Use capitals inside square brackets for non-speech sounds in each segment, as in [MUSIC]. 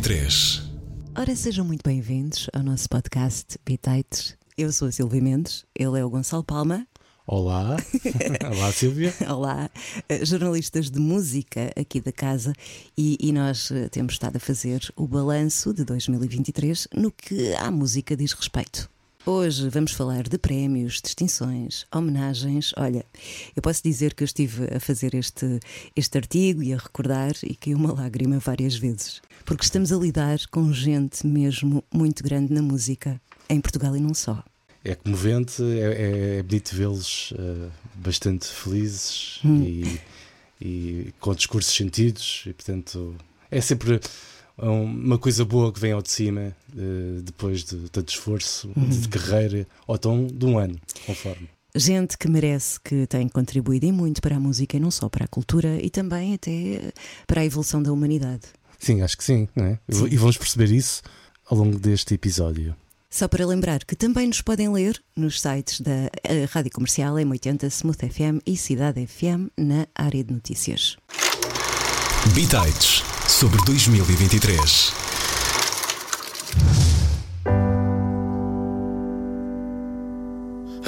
2023. Ora, sejam muito bem-vindos ao nosso podcast Bitites. Eu sou a Silvia Mendes, ele é o Gonçalo Palma. Olá, [LAUGHS] olá Silvia. Olá, eh, jornalistas de música aqui da casa e, e nós eh, temos estado a fazer o balanço de 2023 no que à música diz respeito. Hoje vamos falar de prémios, distinções, homenagens. Olha, eu posso dizer que eu estive a fazer este, este artigo e a recordar e caiu uma lágrima várias vezes. Porque estamos a lidar com gente mesmo muito grande na música, em Portugal e não só. É comovente, é, é bonito vê-los uh, bastante felizes hum. e, e, com discursos sentidos, e portanto é sempre uma coisa boa que vem ao de cima uh, depois de tanto esforço uhum. de carreira, ou tão de um ano, conforme. Gente que merece, que tem contribuído e muito para a música e não só para a cultura e também até para a evolução da humanidade. Sim, acho que sim, é? sim. E vamos perceber isso ao longo deste episódio. Só para lembrar que também nos podem ler nos sites da eh, Rádio Comercial M80, Smooth FM e Cidade FM na área de notícias. Bitites sobre 2023.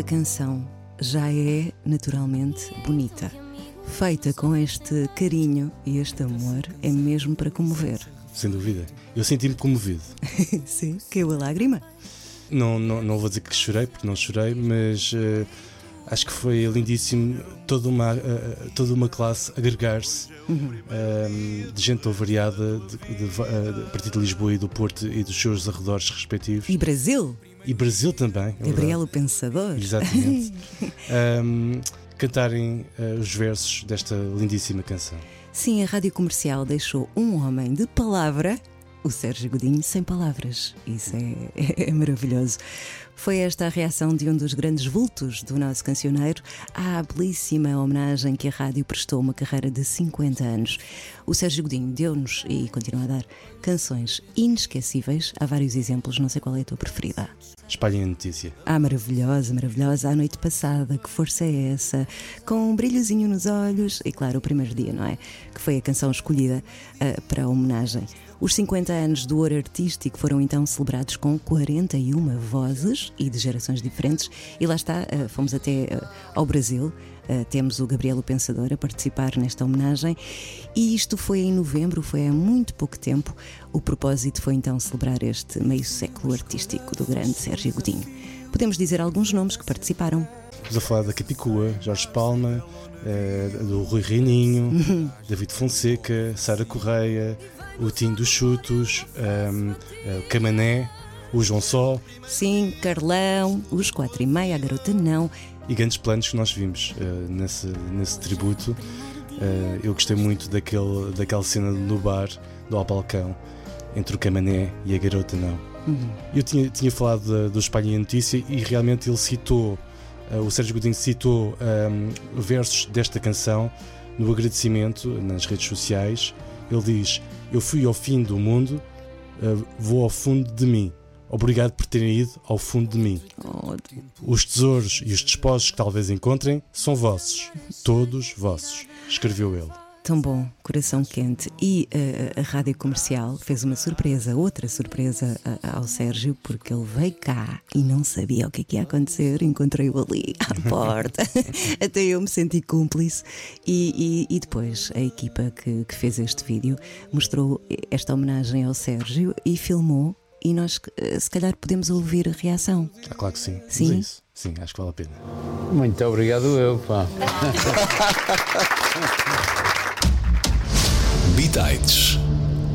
Esta canção já é naturalmente bonita. Feita com este carinho e este amor, é mesmo para comover. Sem dúvida. Eu senti-me comovido. [LAUGHS] Sim, caiu a lágrima. Não, não, não vou dizer que chorei, porque não chorei, mas uh, acho que foi lindíssimo toda uma, uh, toda uma classe agregar-se uhum. uh, de gente tão variada de, de, de, a partir de Lisboa e do Porto e dos seus arredores respectivos. E Brasil? E Brasil também. É Gabriel o Pensador. Exatamente. [LAUGHS] um, cantarem os versos desta lindíssima canção. Sim, a rádio comercial deixou um homem de palavra o Sérgio Godinho sem palavras. Isso é, [LAUGHS] é, maravilhoso. Foi esta a reação de um dos grandes vultos do nosso cancioneiro à belíssima homenagem que a rádio prestou uma carreira de 50 anos. O Sérgio Godinho deu-nos e continua a dar canções inesquecíveis. Há vários exemplos, não sei qual é a tua preferida. Espalhem a notícia. Ah, maravilhosa, maravilhosa. A noite passada, que força é essa? Com um brilhozinho nos olhos. E claro, o primeiro dia, não é? Que foi a canção escolhida uh, para a homenagem. Os 50 anos do ouro artístico foram então celebrados com 41 vozes e de gerações diferentes. E lá está, eh, fomos até eh, ao Brasil. Eh, temos o Gabriel o Pensador a participar nesta homenagem. E isto foi em novembro, foi há muito pouco tempo. O propósito foi então celebrar este meio século artístico do grande Sérgio Godinho. Podemos dizer alguns nomes que participaram. Estamos a falar da Capicua, Jorge Palma, do Rui Reininho, uhum. David Fonseca, Sara Correia, o Tim dos Chutos, um, o Camané, o João Só. Sim, Carlão, os Quatro e Meia, a Garota Não. E grandes planos que nós vimos uh, nesse, nesse tributo. Uh, eu gostei muito daquele, daquela cena no bar, do ao balcão, entre o Camané e a Garota Não. Uhum. Eu tinha, tinha falado do Espalha Notícia e realmente ele citou, uh, o Sérgio Godinho citou um, versos desta canção no agradecimento nas redes sociais. Ele diz: Eu fui ao fim do mundo, uh, vou ao fundo de mim. Obrigado por terem ido ao fundo de mim. Os tesouros e os despojos que talvez encontrem são vossos, todos vossos, escreveu ele. Tão bom, coração quente. E uh, a rádio comercial fez uma surpresa, outra surpresa uh, ao Sérgio, porque ele veio cá e não sabia o que, é que ia acontecer. Encontrei-o ali à [LAUGHS] porta, [LAUGHS] até eu me senti cúmplice. E, e, e depois a equipa que, que fez este vídeo mostrou esta homenagem ao Sérgio e filmou e nós eh, se calhar podemos ouvir a reação. Ah, claro que sim. Sim. Sim, acho que vale a pena. Muito obrigado eu, pá. [LAUGHS]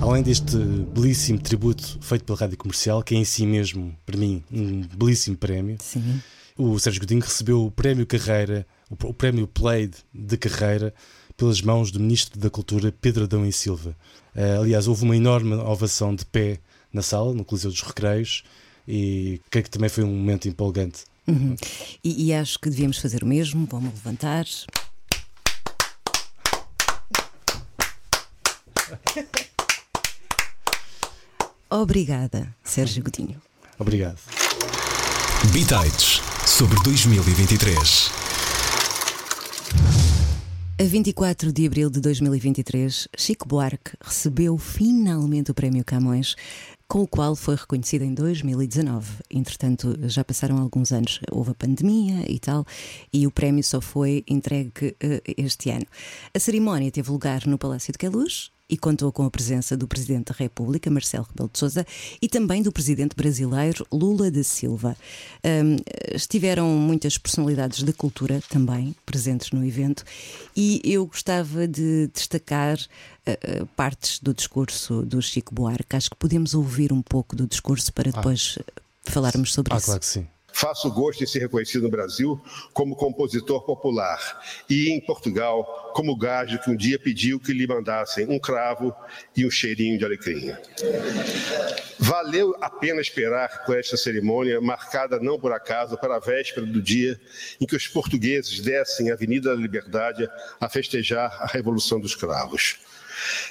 Além deste belíssimo tributo feito pela rádio comercial, que é em si mesmo, para mim, um belíssimo prémio, Sim. o Sérgio Godinho recebeu o prémio Carreira, o prémio Played de Carreira, pelas mãos do Ministro da Cultura, Pedro Adão e Silva. Uh, aliás, houve uma enorme ovação de pé na sala, no Coliseu dos Recreios, e creio que também foi um momento empolgante. Uhum. E, e, acho que devíamos fazer o mesmo. Vamos levantar. Obrigada, Sérgio Godinho. Obrigado. Bitites sobre 2023. A 24 de abril de 2023, Chico Buarque recebeu finalmente o Prémio Camões com o qual foi reconhecido em 2019. Entretanto, já passaram alguns anos, houve a pandemia e tal, e o prémio só foi entregue uh, este ano. A cerimónia teve lugar no Palácio de Queluz e contou com a presença do Presidente da República, Marcelo Rebelo de Sousa, e também do Presidente brasileiro, Lula da Silva. Um, estiveram muitas personalidades da cultura também presentes no evento e eu gostava de destacar uh, partes do discurso do Chico Buarque. Acho que podemos ouvir um pouco do discurso para ah. depois ah. falarmos sobre ah, isso. Claro que sim. Faço gosto em ser reconhecido no Brasil como compositor popular e em Portugal como gajo que um dia pediu que lhe mandassem um cravo e um cheirinho de alecrim. Valeu a pena esperar por esta cerimônia, marcada não por acaso para a véspera do dia em que os portugueses descem a Avenida da Liberdade a festejar a Revolução dos Cravos.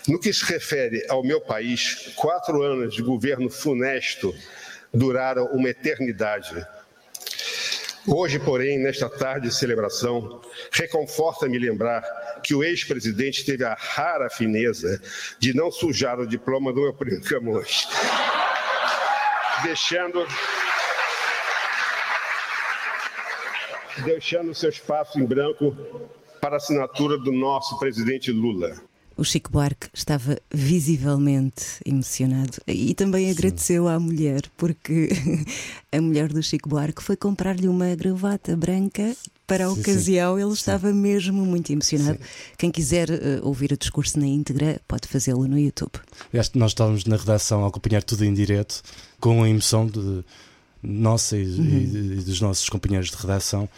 No que se refere ao meu país, quatro anos de governo funesto duraram uma eternidade Hoje, porém, nesta tarde de celebração, reconforta-me lembrar que o ex-presidente teve a rara fineza de não sujar o diploma do meu primo Camões, deixando deixando seu espaço em branco para a assinatura do nosso presidente Lula. O Chico Buarque estava visivelmente emocionado e também agradeceu Sim. à mulher, porque [LAUGHS] a mulher do Chico Buarque foi comprar-lhe uma gravata branca para a sim, ocasião. Sim. Ele estava mesmo muito emocionado. Quem quiser uh, ouvir o discurso na íntegra pode fazê-lo no YouTube. Nós estávamos na redação a acompanhar tudo em direto, com a emoção de nossa e, uhum. e, e, dos nossos companheiros de redação.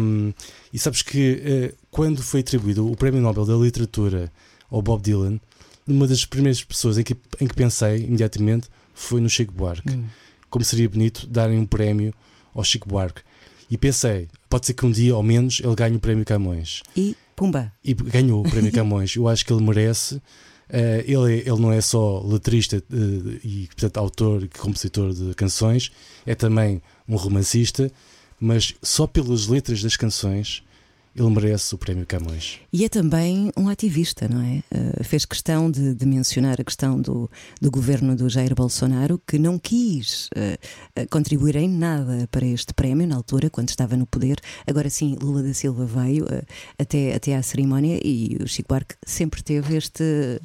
Um, e sabes que uh, quando foi atribuído o Prémio Nobel da Literatura ao Bob Dylan, uma das primeiras pessoas em que, em que pensei imediatamente foi no Chico Buarque. Hum. Como seria bonito darem um prémio ao Chico Buarque. E pensei, pode ser que um dia, ao menos, ele ganhe o prémio Camões. E pumba! E ganhou o prémio [LAUGHS] Camões. Eu acho que ele merece. Uh, ele, ele não é só letrista uh, e, portanto, autor e compositor de canções, é também um romancista, mas só pelas letras das canções ele merece o Prémio Camões. E é também um ativista, não é? Uh, fez questão de, de, mencionar a questão do, do governo do Jair Bolsonaro, que não quis uh, contribuir em nada para este prémio na altura, quando estava no poder. Agora sim, Lula da Silva veio uh, até, até à cerimónia e o Chico Buarque sempre teve este,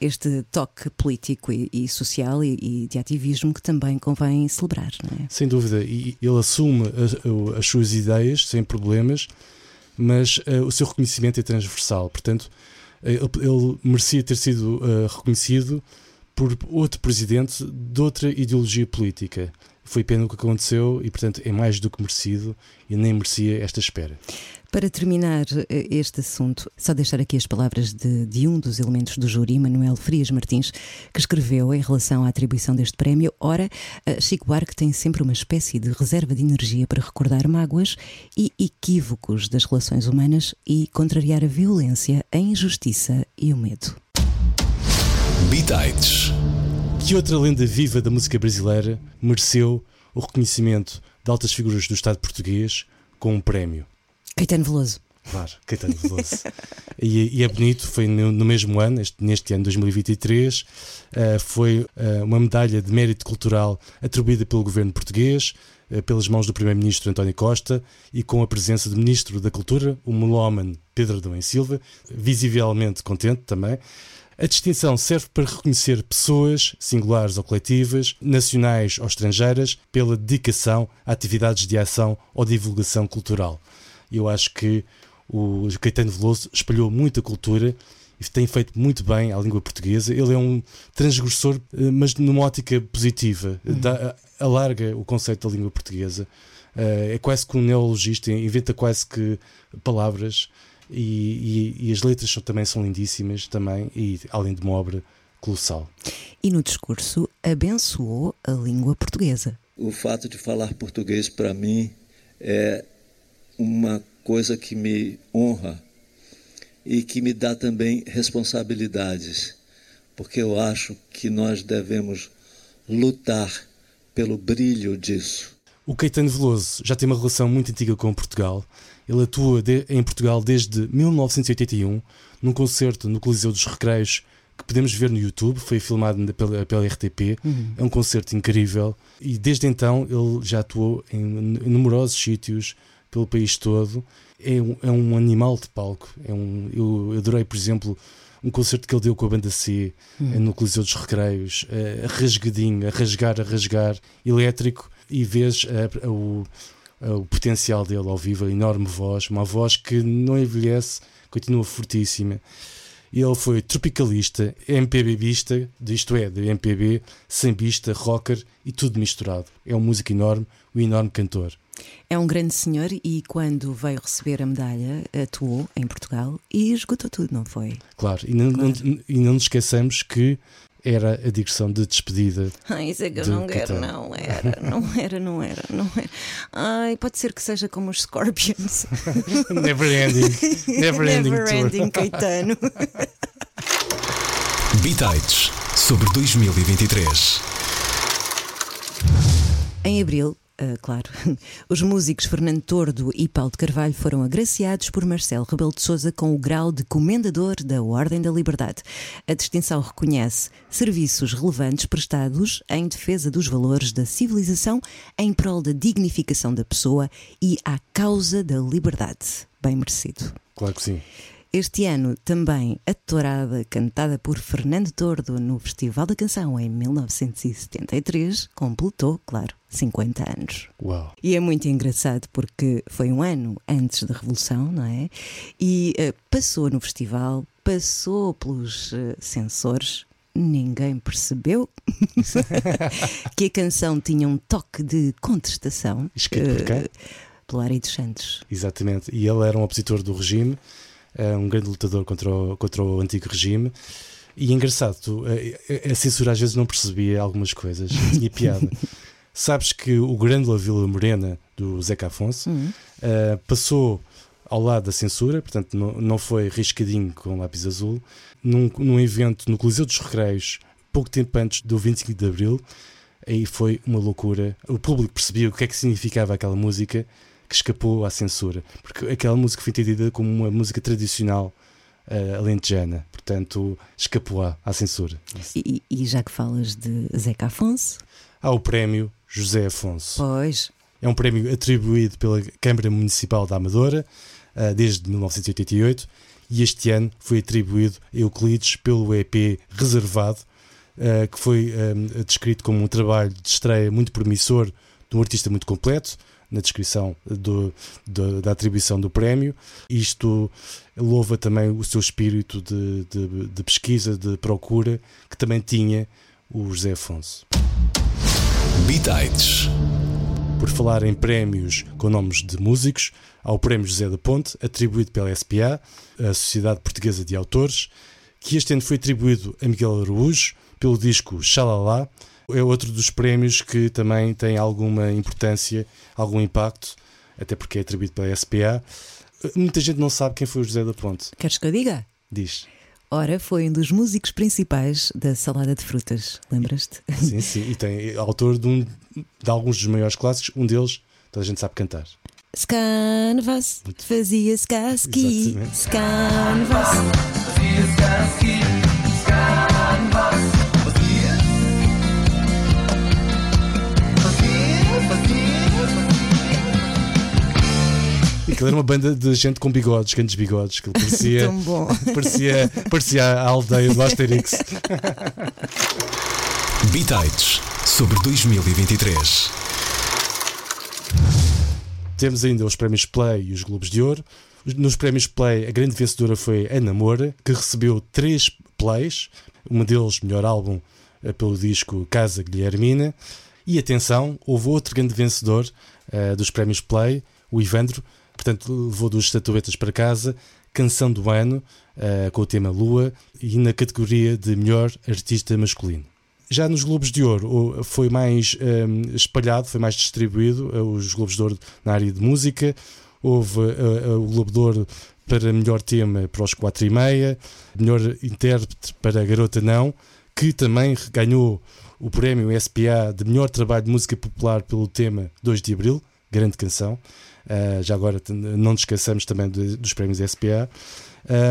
este toque político e, e social e, e, de ativismo que também convém celebrar, não é? Sem dúvida, e ele assume as, as suas ideias sem problemas mas uh, o seu reconhecimento é transversal. Portanto, uh, ele, ele, merecia ter sido uh, reconhecido por outro presidente de outra ideologia política. Foi pena o que aconteceu e, portanto, é mais do que merecido e nem merecia esta espera. Para terminar eh, este assunto, só deixar aqui as palavras de, de, um dos elementos do júri, Manuel Frias Martins, que escreveu em relação à atribuição deste prémio: Ora, Chico Buarque tem sempre uma espécie de reserva de energia para recordar mágoas e equívocos das relações humanas e contrariar a violência, a injustiça e o medo. Bitites. Que outra lenda viva da música brasileira mereceu o reconhecimento de altas figuras do Estado português com um prémio? Caetano Veloso. Claro, Caetano Veloso. e, e, é bonito, foi no, no mesmo ano, este, neste ano 2023, uh, foi uh, uma medalha de mérito cultural atribuída pelo governo português, uh, pelas mãos do Primeiro-Ministro António Costa e com a presença do Ministro da Cultura, o melómano Pedro Adão Silva, visivelmente contente também. A distinção serve para reconhecer pessoas, singulares ou coletivas, nacionais ou estrangeiras, pela dedicação a atividades de ação ou divulgação cultural. Eu acho que o Caetano Veloso espalhou muita cultura e tem feito muito bem à língua portuguesa. Ele é um transgressor, eh, mas numa ótica positiva, uhum. Dá, alarga o conceito da língua portuguesa. Eh, é quase que um neologista, inventa quase que palavras e, e, e as letras são, também são lindíssimas também e além de uma obra colossal. E no discurso abençoou a língua portuguesa. O fato de falar português para mim é uma coisa que me honra e que me dá também responsabilidades, porque eu acho que nós devemos lutar pelo brilho disso. O Caetano Veloso já tem uma relação muito antiga com Portugal. Ele atua de, em Portugal desde 1981, num concerto no Coliseu dos Recreios que podemos ver no YouTube, foi filmado pela, pela RTP. Uhum. É um concerto incrível e desde então ele já atuou em, em numerosos sítios pelo país todo. É um, é um animal de palco. É um, eu adorei, por exemplo, um concerto que ele deu com a banda C hum. no Coliseu dos Recreios, a rasgadinho, a rasgar, a rasgar, elétrico, e vês o, o potencial dele ao vivo, a enorme voz, uma voz que não envelhece, continua fortíssima. Ele foi tropicalista, MPBista, isto é, de MPB, sambista, rocker e tudo misturado. É um músico enorme, um enorme cantor. É um grande senhor e quando veio receber a medalha atuou em Portugal e esgotou tudo, não foi? Claro, e não, claro. não, e não nos esqueçamos que era a digressão de despedida. Ai, isso é que eu não quero, não era, não era, não era, não era. Ai, pode ser que seja como os Scorpions. [LAUGHS] never ending, never ending, never ending Caetano. [LAUGHS] Bitites sobre 2023. Em abril, Uh, claro. [LAUGHS] Os músicos Fernando Tordo e Paulo de Carvalho foram agraciados por Marcelo Rebelo de Sousa com o grau de Comendador da Ordem da Liberdade. A distinção reconhece serviços relevantes prestados em defesa dos valores da civilização em prol da dignificação da pessoa e à causa da liberdade. Bem merecido. Claro que sim. Este ano também a tourada cantada por Fernando Tordo no Festival da Canção em 1973 completou, claro, 50 anos. Uau. E é muito engraçado porque foi um ano antes da Revolução, não é? E uh, passou no festival, passou pelos uh, censores, ninguém percebeu [LAUGHS] que a canção tinha um toque de contestação. Escrito por quem? Uh, pelo Ari dos Santos. Exatamente. E ele era um opositor do regime um grande lutador contra o, contra o antigo regime. E engraçado, tu, a, a censura às vezes não percebia algumas coisas, [LAUGHS] tinha piada. Sabes que o Grândola Vila Morena, do Zeca Afonso, uhum. uh, passou ao lado da censura, portanto não, não foi riscadinho com lápis azul, num, num evento no Coliseu dos Recreios, pouco tempo antes do 25 de Abril, aí foi uma loucura. O público percebia o que é que significava aquela música que escapou à censura, porque aquela música foi entendida como uma música tradicional uh, alentejana, portanto escapou à, à censura. E, e, já que falas de Zeca Afonso? Há o prémio José Afonso. Pois. É um prémio atribuído pela Câmara Municipal da Amadora uh, desde 1988 e este ano foi atribuído a Euclides pelo EP Reservado, uh, que foi descrito como um trabalho de estreia muito promissor de um artista muito completo, na descrição do, do, da atribuição do prémio. Isto louva também o seu espírito de, de, de pesquisa, de procura, que também tinha o José Afonso. Bitites. Por falar em prémios com nomes de músicos, há o Prémio José da Ponte, atribuído pela SPA, a Sociedade Portuguesa de Autores, que este ano foi atribuído a Miguel Araújo pelo disco Xalala, é outro dos prémios que também tem alguma importância, algum impacto, até porque é atribuído pela SPA. Muita gente não sabe quem foi o José da Ponte. Queres que eu diga? Diz. Ora, foi um dos músicos principais da Salada de Frutas, lembras-te? Sim, sim, e tem é autor de, um, de alguns dos maiores clássicos, um deles toda a gente sabe cantar. Scanvas, fazia skaski, Exatamente. Scanvas. E aquilo era uma banda de gente com bigodes, grandes bigodes, que parecia, parecia, parecia a aldeia do Asterix. Bitites sobre 2023. Temos ainda os prémios Play e os Globos de Ouro. Nos prémios Play, a grande vencedora foi a Namora, que recebeu três plays, um deles melhor álbum eh, pelo disco Casa Guilhermina. E atenção, houve outro grande vencedor eh, dos prémios Play, o Ivandro, portanto levou duas estatuetas para casa, Canção do Ano, eh, com o tema Lua, e na categoria de melhor artista masculino. Já nos Globos de Ouro foi mais eh, espalhado, foi mais distribuído, eh, os Globos de Ouro na área de música. Houve eh, o Globo de Ouro para melhor tema para os 4 e meia, melhor intérprete para a Garota Não, que também ganhou o prémio SPA de melhor trabalho de música popular pelo tema 2 de Abril, grande canção. Uh, já agora não nos esqueçamos também de- dos prémios SPA.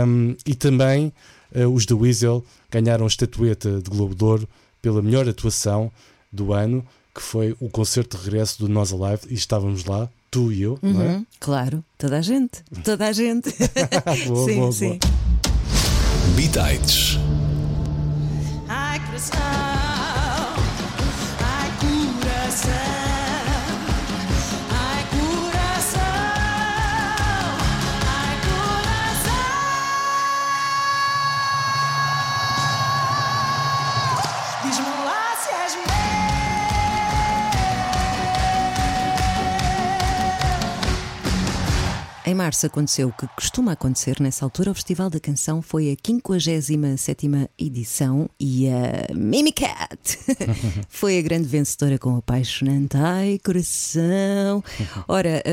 Um, e também uh, os The Weasel ganharam a estatueta de Globo de Ouro pela melhor atuação do ano, que foi o concerto de regresso do Nós Alive, e estávamos lá, tu e eu, não é? Uhum, Claro, toda a gente. Toda a gente. [LAUGHS] [LAUGHS] Boa, sim, boa, sim. Bitites. Em março aconteceu o que costuma acontecer nessa altura. O Festival da Canção foi a 57 edição e a Mimicat [LAUGHS] foi a grande vencedora com apaixonante. Ai, coração! Ora,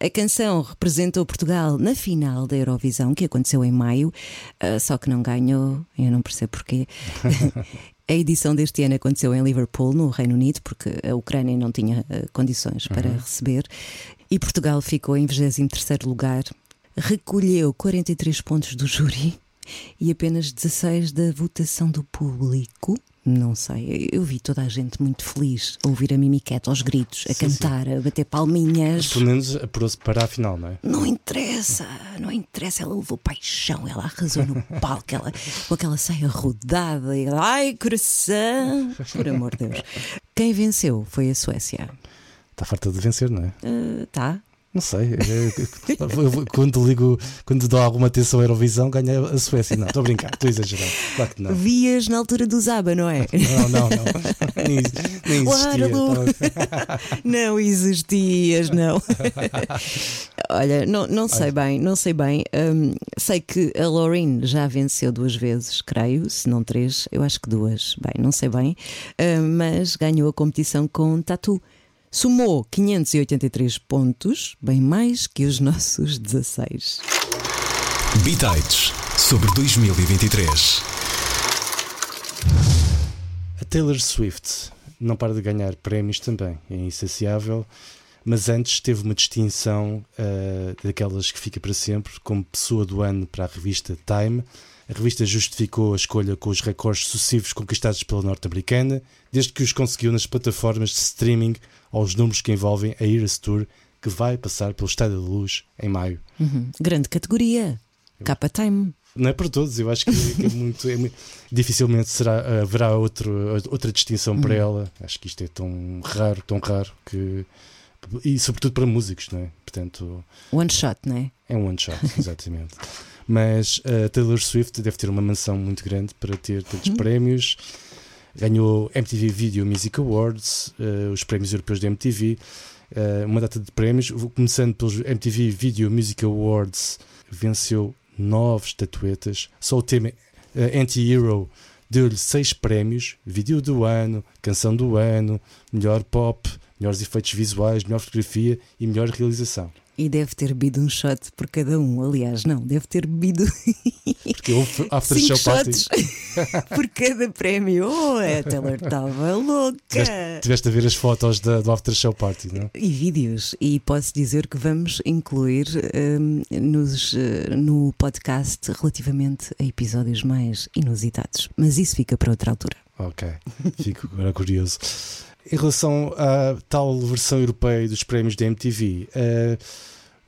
a, a canção representou Portugal na final da Eurovisão, que aconteceu em maio, ah, só que não ganhou, eu não percebo porquê. [LAUGHS] A edição deste ano aconteceu em Liverpool, no Reino Unido, porque a Ucrânia não tinha eh, condições para Uhum. receber. E Portugal ficou em 23 lugar, recolheu 43 pontos do júri e apenas 16 da votação do público. Não sei, eu vi toda a gente muito feliz a ouvir a Mimiquete aos gritos, a Sim, sim. cantar, a bater palminhas. Pelo menos apurou-se para a final, não é? Não interessa, não interessa, ela levou paixão, ela arrasou no [LAUGHS] palco, ela, com aquela saia rodada, e ela, ai coração, por amor de Deus. Quem venceu foi a Suécia. Está farta de vencer, não é? Uh, tá. Não sei. é- eu- quando ligo, quando dou alguma atenção à Eurovisão, ganha a Suécia. Não, estou a brincar, estou a exagerar. Claro que não. Vias na altura do Zaba, não é? Não, não, não. Nem, nem existia. Waterloo. [LAUGHS] não existias, não. Olha, não, não sei bem, não sei bem. Hum, sei que a Lorraine já venceu duas vezes, creio, se não três, eu acho que duas. Bem, não sei bem, Hum, mas ganhou a competição com Tatu. Somou 583 pontos, bem mais que os nossos 16. Bitites sobre 2023. A Taylor Swift não para de ganhar prémios também, é insaciável, mas antes teve uma distinção ah, daquelas que fica para sempre, como pessoa do ano para a revista Time. A revista justificou a escolha com os recordes sucessivos conquistados pela norte-americana, desde que os conseguiu nas plataformas de streaming aos números que envolvem a Eras Tour, que vai passar pelo Estádio da Luz em maio. Uhum. Grande categoria. Capa Time. Não é para todos, eu acho que, que é muito, é muito- dificilmente será, haverá outro, outra distinção para Uhum. ela. Acho que isto é tão raro, tão raro que e sobretudo para músicos, não é? Portanto, One shot, não é? é um one shot, exatamente. [LAUGHS] Mas a Taylor Swift deve ter uma mansão muito grande para ter tantos Uhum. prémios. Ganhou MTV Video Music Awards, eh, os prémios europeus da MTV, eh, uma data de prémios. Começando pelos MTV Video Music Awards, venceu nove estatuetas. Só o tema eh, Anti-Hero deu-lhe seis prémios: Vídeo do ano, Canção do ano, Melhor Pop, Melhores Efeitos Visuais, Melhor Fotografia e Melhor Realização. E deve ter bebido um shot por cada um. Aliás, não, deve ter bebido Porque houve after [LAUGHS] cinco show shots [LAUGHS] por cada prémio. Oh, a Taylor estava louca. Tiveste, tiveste a ver as fotos da, do after show party, não? é? E vídeos, e posso dizer que vamos incluir hum, nos, eh, no podcast relativamente a episódios mais inusitados. Mas isso fica para outra altura. Ok, fico agora curioso. Em relação à tal versão europeia dos prémios da MTV, eh,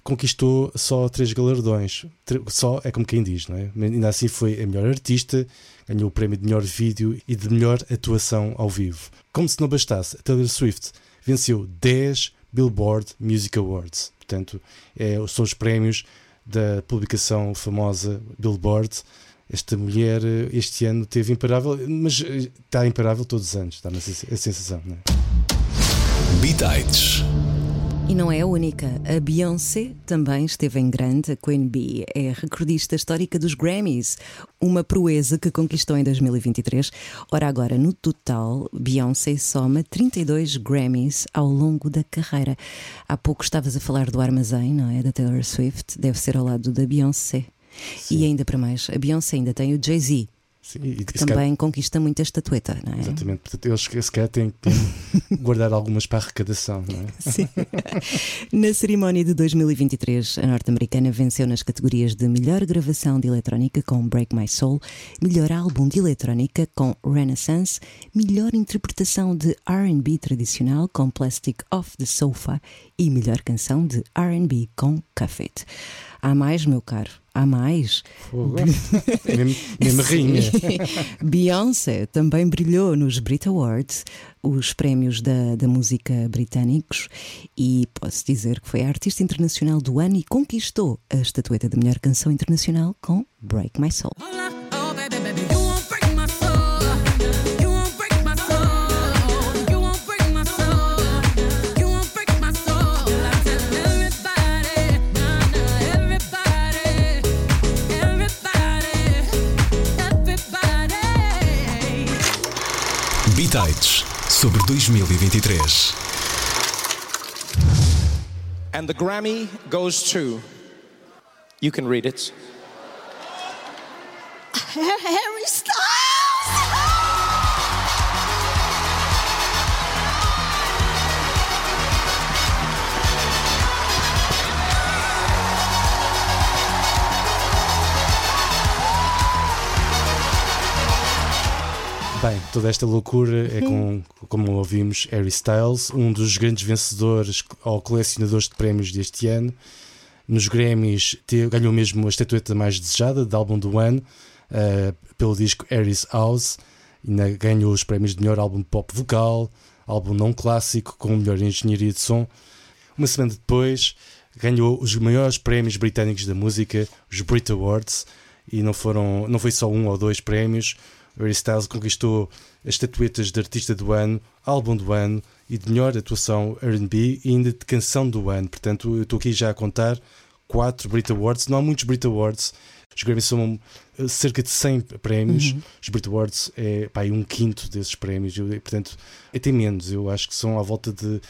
conquistou só três galardões. Só é como quem diz, não é? Ainda assim foi a melhor artista, ganhou o prémio de melhor vídeo e de melhor atuação ao vivo. Como se não bastasse, a Taylor Swift venceu 10 Billboard Music Awards. Portanto, é, são os prémios da publicação famosa Billboard. Esta mulher eh, este ano teve imparável, mas eh, está imparável todos os anos, dá-me a sen- a sensação, não é? Bitites. E não é a única. A Beyoncé também esteve em grande. A Queen Bee é recordista histórica dos Grammys, uma proeza que conquistou em 2023. Ora, agora, no total, Beyoncé soma 32 Grammys ao longo da carreira. Há pouco estavas a falar do armazém, não é? Da Taylor Swift. Deve ser ao lado da Beyoncé. E ainda para mais, a Beyoncé ainda tem o Jay-Z, Sim, e- que se calhar- também conquista muita estatueta, não é? Exatamente, portanto, eles se calhar têm que [LAUGHS] guardar algumas para a arrecadação, não é? Sim. Na cerimónia de 2023, a norte-americana venceu nas categorias de melhor gravação de eletrónica com Break My Soul, melhor álbum de eletrónica com Renaissance, melhor interpretação de RB tradicional com Plastic Off the Sofa e melhor canção de RB com Cuff It. Há mais, meu caro, há mais. Fogo. Mesmo, mesmo a rainha. Sim. [LAUGHS] Beyoncé também brilhou nos Brit Awards, os prémios da, da música britânicos, e posso dizer que foi a artista internacional do ano e conquistou a estatueta de melhor canção internacional com Break My Soul. Oh, baby, baby, Bitites sobre 2023. And the Grammy goes to. You can read it. [LAUGHS] Harry Styles. Bem, toda esta loucura é com, como ouvimos, Harry Styles, um dos grandes vencedores ou colecionadores de prémios deste ano. Nos Grammys ganhou mesmo a estatueta mais desejada de álbum do ano eh, pelo disco Harry's House. Ainda ganhou os prémios de melhor álbum pop vocal, álbum não clássico com melhor engenharia de som. Uma semana depois ganhou os maiores prémios britânicos da música, os Brit Awards, e não foram, não foi só um ou dois prémios. Harry Styles conquistou as estatuetas de artista do ano, álbum do ano e de melhor atuação R&B e ainda de canção do ano. Portanto, eu estou aqui já a contar quatro Brit Awards. Não há muitos Brit Awards. Os Grammys são eh, cerca de 100 prémios. Uhum. Os Brit Awards é pá, aí um quinto desses prémios. Eu, portanto, até menos. Eu acho que são à volta de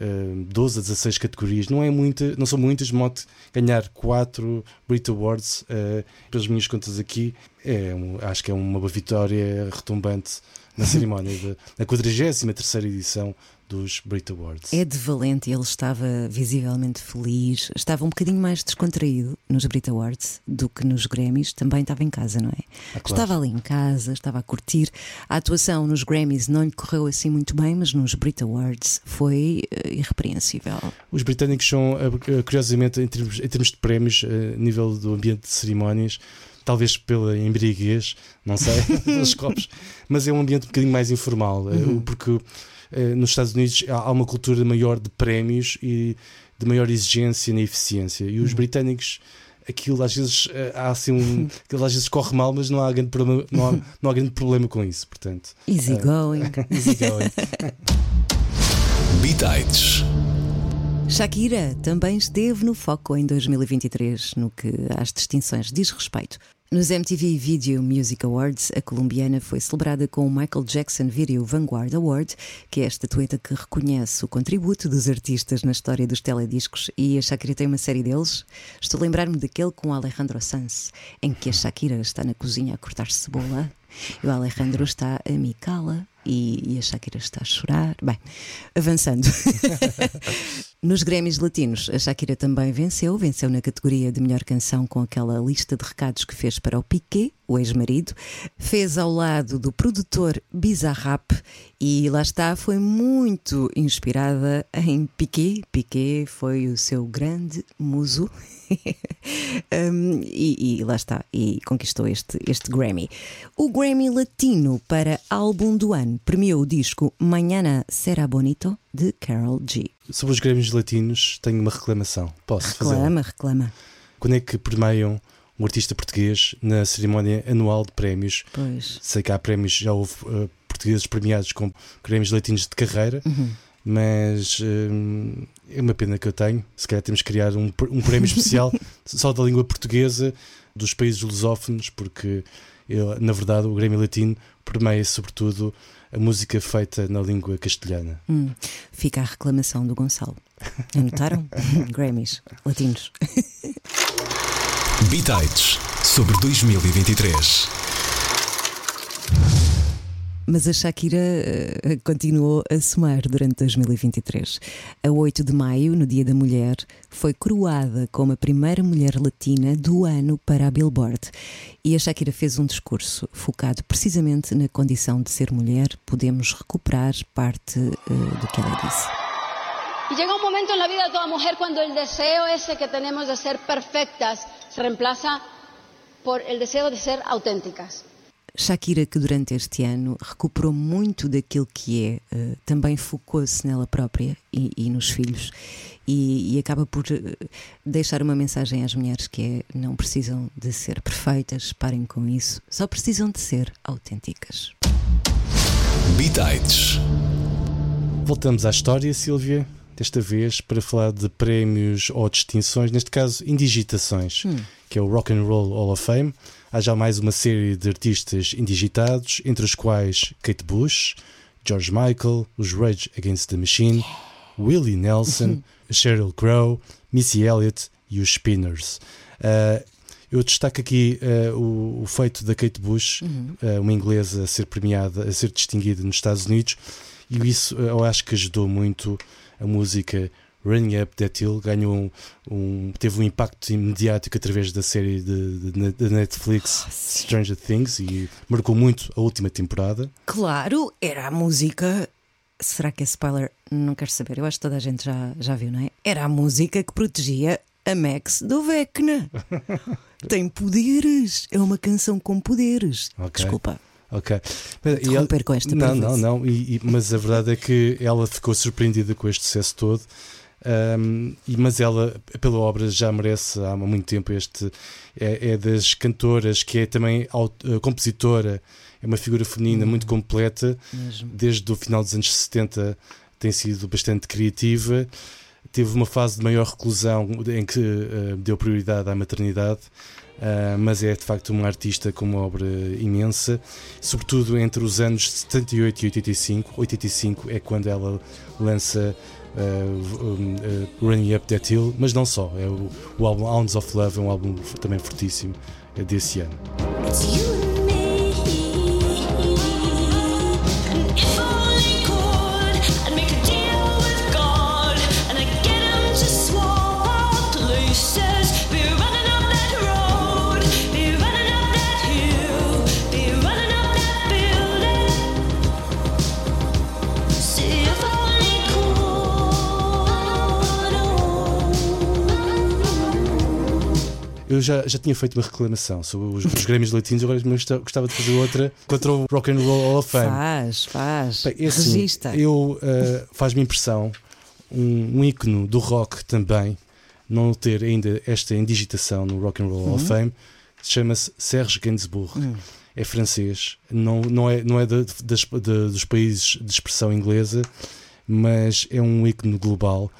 eh, 12 a 16 categorias. Não, é muita, não são muitas, de modo ganhar 4 Brit Awards, eh, pelas minhas contas aqui, é acho que é uma vitória retumbante na cerimónia da na 43 edição dos Brit Awards. É de valente, ele estava visivelmente feliz, estava um bocadinho mais descontraído nos Brit Awards do que nos Grammys, também estava em casa, não é? Ah, claro. Estava ali em casa, estava a curtir. A atuação nos Grammys não lhe correu assim muito bem, mas nos Brit Awards foi eh, irrepreensível. Os britânicos são, eh, curiosamente, em termos, em termos de prémios, a nível do ambiente de cerimónias, talvez pela embriaguez, não sei, [LAUGHS] pelos copos, mas é um ambiente um bocadinho mais informal, Uhum. porque nos Estados Unidos há uma cultura maior de prémios e de maior exigência na eficiência. E os britânicos. Aquilo às vezes eh, há assim um. [LAUGHS] Aquilo às vezes corre mal, mas não há grande problema, não há, não há grande problema com isso. Portanto, Easy eh, going. easy going. [LAUGHS] [LAUGHS] Bitites. Shakira também esteve no foco em 2023, no que às distinções diz respeito. Nos MTV Video Music Awards, a colombiana foi celebrada com o Michael Jackson Video Vanguard Award, que é a estatueta que reconhece o contributo dos artistas na história dos telediscos, e a Shakira tem uma série deles. Estou a lembrar-me daquele com Alejandro Sanz, em que a Shakira está na cozinha a cortar cebola. E o Alejandro está a micá-la e, e a Shakira está a chorar. Bem, avançando. [LAUGHS] Nos Grêmios Latinos, a Shakira também venceu. Venceu na categoria de melhor canção com aquela lista de recados que fez para o Piqué, o ex-marido. Fez ao lado do produtor Bizarrap e lá está, foi muito inspirada em Piqué. Piqué foi o seu grande muso. [LAUGHS] Um, e, e lá está, e conquistou este, este Grammy. O Grammy Latino para álbum do ano premiou o disco Mañana Será Bonito de Carol G. Sobre os Grêmios Latinos, tenho uma reclamação. Posso fazer? Reclama, reclama. Quando é que premiam um artista português na cerimónia anual de prémios? Pois. Sei que há prémios, já houve uh, portugueses premiados com Grêmios Latinos de carreira, Uhum. mas hum, é uma pena que eu tenho. Se calhar temos que criar um, um prémio especial [LAUGHS] só da língua portuguesa dos países lusófonos, porque eu, na verdade o Grêmio Latino premia sobretudo a música feita na língua castelhana. Hum, fica a reclamação do Gonçalo. Anotaram? [LAUGHS] Grammys latinos. [LAUGHS] Bitites sobre 2023. Mas a Shakira eh, continuou a somar durante 2023. A 8 de maio, no Dia da Mulher, foi coroada como a primeira mulher latina do ano para a Billboard. E a Shakira fez um discurso focado precisamente na condição de ser mulher. Podemos recuperar parte eh, do que ela disse. Y llega un momento en la vida de toda mujer cuando el deseo ese que tenemos de ser perfectas se reemplaza por el deseo de ser auténticas. Shakira, que durante este ano recuperou muito daquilo que é, eh, também focou-se nela própria e, e nos filhos e, e acaba por eh, deixar uma mensagem às mulheres que é não precisam de ser perfeitas, parem com isso, só precisam de ser autênticas. Bitites. Voltamos à história, Sílvia, desta vez para falar de prémios ou distinções, neste caso indigitações, Hum. que é o Rock and Roll Hall of Fame. Há já mais uma série de artistas indigitados, entre os quais Kate Bush, George Michael, os Rage Against the Machine, Willie Nelson, Sheryl Crow, Missy Elliott e os Spinners. Ah, eu destaco aqui ah, o, o feito da Kate Bush, ah, uma inglesa a ser premiada, a ser distinguida nos Estados Unidos, e isso ah, eu acho que ajudou muito a música Running Up That Hill ganhou um, um- teve um impacto imediático através da série da Netflix Stranger Things e marcou muito a última temporada. Claro, era a música. Será que é spoiler? Não quero saber. Eu acho que toda a gente já, já viu, não é? Era a música que protegia a Max do Vecna. [LAUGHS] Tem poderes. É uma canção com poderes. Ok. Desculpa. Ok. E Interromper com esta Não, não, não. E, e- mas a verdade é que ela ficou surpreendida com este sucesso todo. E, mas ela, pela obra, já merece há muito tempo este. É, é das cantoras que é também aut- eh, compositora, é uma figura feminina muito completa. Mesmo. Desde o final dos anos 70 tem sido bastante criativa. Teve uma fase de maior reclusão em que eh, deu prioridade à maternidade. Uh, mas é de facto uma artista com uma obra imensa, sobretudo entre os anos 78 e 85. 85 é quando ela lança uh, uh, Running Up That Hill, mas não só, é o, o álbum Hounds of Love, é um álbum também fortíssimo é desse ano. Já, já tinha feito uma reclamação sobre os, os Grêmios Latinos, agora gostava- de fazer outra contra o Rock and Roll Hall of Fame. Faz, faz. Bem, é assim, Regista. eu uh, faz-me impressão um, um ícone do rock também não ter ainda esta indigitação no Rock and Roll Hall of Uhum. Fame chama-se Serge Gainsbourg Hum. é francês não, não é, não é de- das- de- dos países de expressão inglesa mas é um ícone global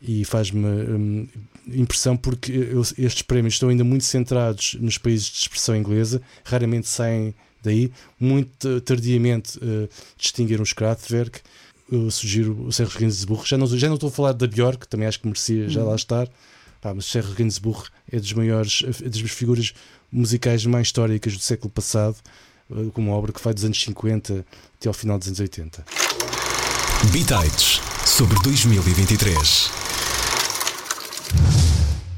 e faz-me hum, impressão porque eu- estes prémios estão ainda muito centrados nos países de expressão inglesa, raramente saem daí. Muito tardiamente eh, distinguiram os Kraftwerk. Eu sugiro o Serra Gainsbourg. Já não, já não estou a falar da Björk, também acho que merecia já Uhum. lá estar. Pá, mas Serra Gainsbourg é dos maiores, é das figuras musicais mais históricas do século passado, eh, com uma obra que vai dos anos 50 até ao final dos anos 80. Bitites sobre 2023.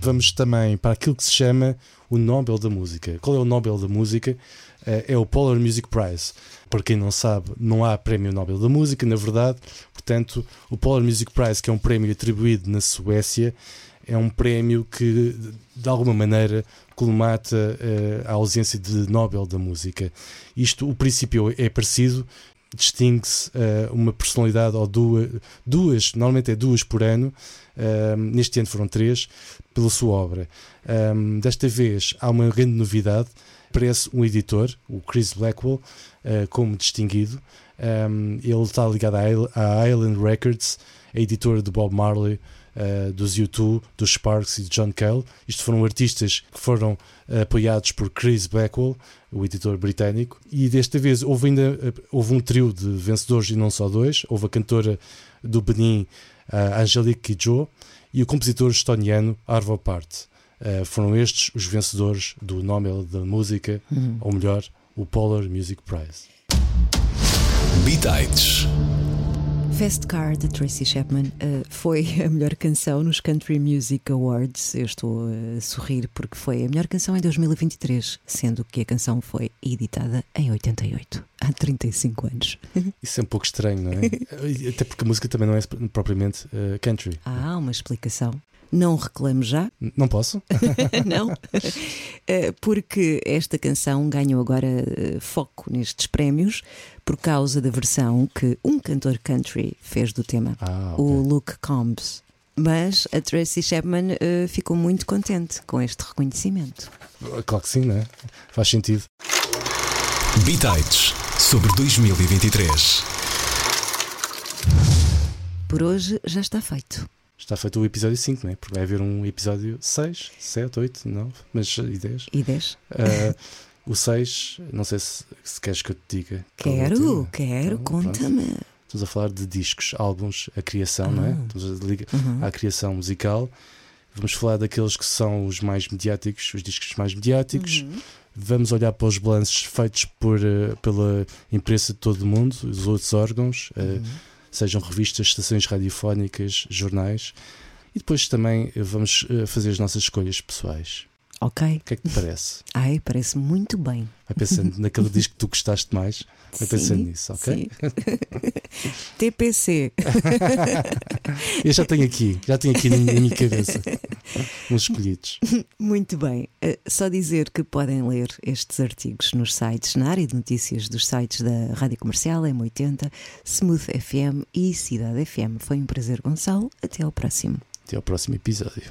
Vamos também para aquilo que se chama o Nobel da Música. Qual é o Nobel da Música? Eh, É o Polar Music Prize. Para quem não sabe, não há prémio Nobel da Música, na verdade. Portanto, o Polar Music Prize, que é um prémio atribuído na Suécia, é um prémio que, de alguma maneira, colmata eh, a ausência de Nobel da Música. Isto, o princípio é parecido, distingue-se eh, uma personalidade ou duas, duas, normalmente é duas por ano, eh, neste ano foram três, pela sua obra. Um, desta vez há uma grande novidade, aparece um editor, o Chris Blackwell, eh, como distinguido. Um, ele está ligado à Island Records, é editora do Bob Marley, eh, dos U2, dos Sparks e de John Cale. Isto foram artistas que foram apoiados por Chris Blackwell, o editor britânico. E desta vez houve ainda eh, houve um trio de vencedores e não só dois. Houve a cantora do Benin, a Angelique Kidjo, e o compositor estoniano Arvo Part. Eh, foram estes os vencedores do Nobel da Música, Uhum. ou melhor, o Polar Music Prize. Bitites. Fast Car de Tracy Chapman eh, foi [LAUGHS] a melhor canção nos Country Music Awards. Eu estou a sorrir porque foi a melhor canção em 2023, sendo que a canção foi editada em 88, há 35 anos. [LAUGHS] Isso é um pouco estranho, não é? [LAUGHS] Até porque a música também não é propriamente eh, country. Há uma explicação. Não reclamo já. Não posso? [LAUGHS] não. Eh, Porque esta canção ganhou agora eh, foco nestes prémios por causa da versão que um cantor country fez do tema, Ah, o Luke Combs. Mas a Tracy Chapman eh, ficou muito contente com este reconhecimento. Claro que sim, não é? Faz sentido. Bitites sobre 2023. Por hoje já está feito. Está feito o episódio 5, não é? Porque vai haver um episódio 6, 7, 8, 9, mas e 10. E 10? Ah, o 6, não sei se, se queres que eu te diga. é Quero, quero, Então, conta-me. Estamos a falar de discos, álbuns, a criação, não é? Ah. Estamos a ligar Uhum. à criação musical. Vamos falar daqueles que são os mais mediáticos, os discos mais mediáticos. Uhum. Vamos olhar para os balanços feitos por, eh, pela imprensa de todo o mundo, os outros órgãos, eh, Uhum. Sejam revistas, estações radiofónicas, jornais. E depois também eh, vamos eh, fazer as nossas escolhas pessoais. Ok. O que é que te parece? Ai, parece muito bem. Vai pensando [LAUGHS] naquele disco que tu gostaste mais. Vai pensando Sim, nisso, ok? [LAUGHS] TPC. [LAUGHS] Eu já tenho aqui, já tenho aqui na minha na minha cabeça uns escolhidos. Muito bem. Eh, Só dizer que podem ler estes artigos nos sites, na área de notícias dos sites da Rádio Comercial, M80, Smooth FM e Cidade FM. Foi um prazer, Gonçalo. Até ao próximo. Até ao próximo episódio.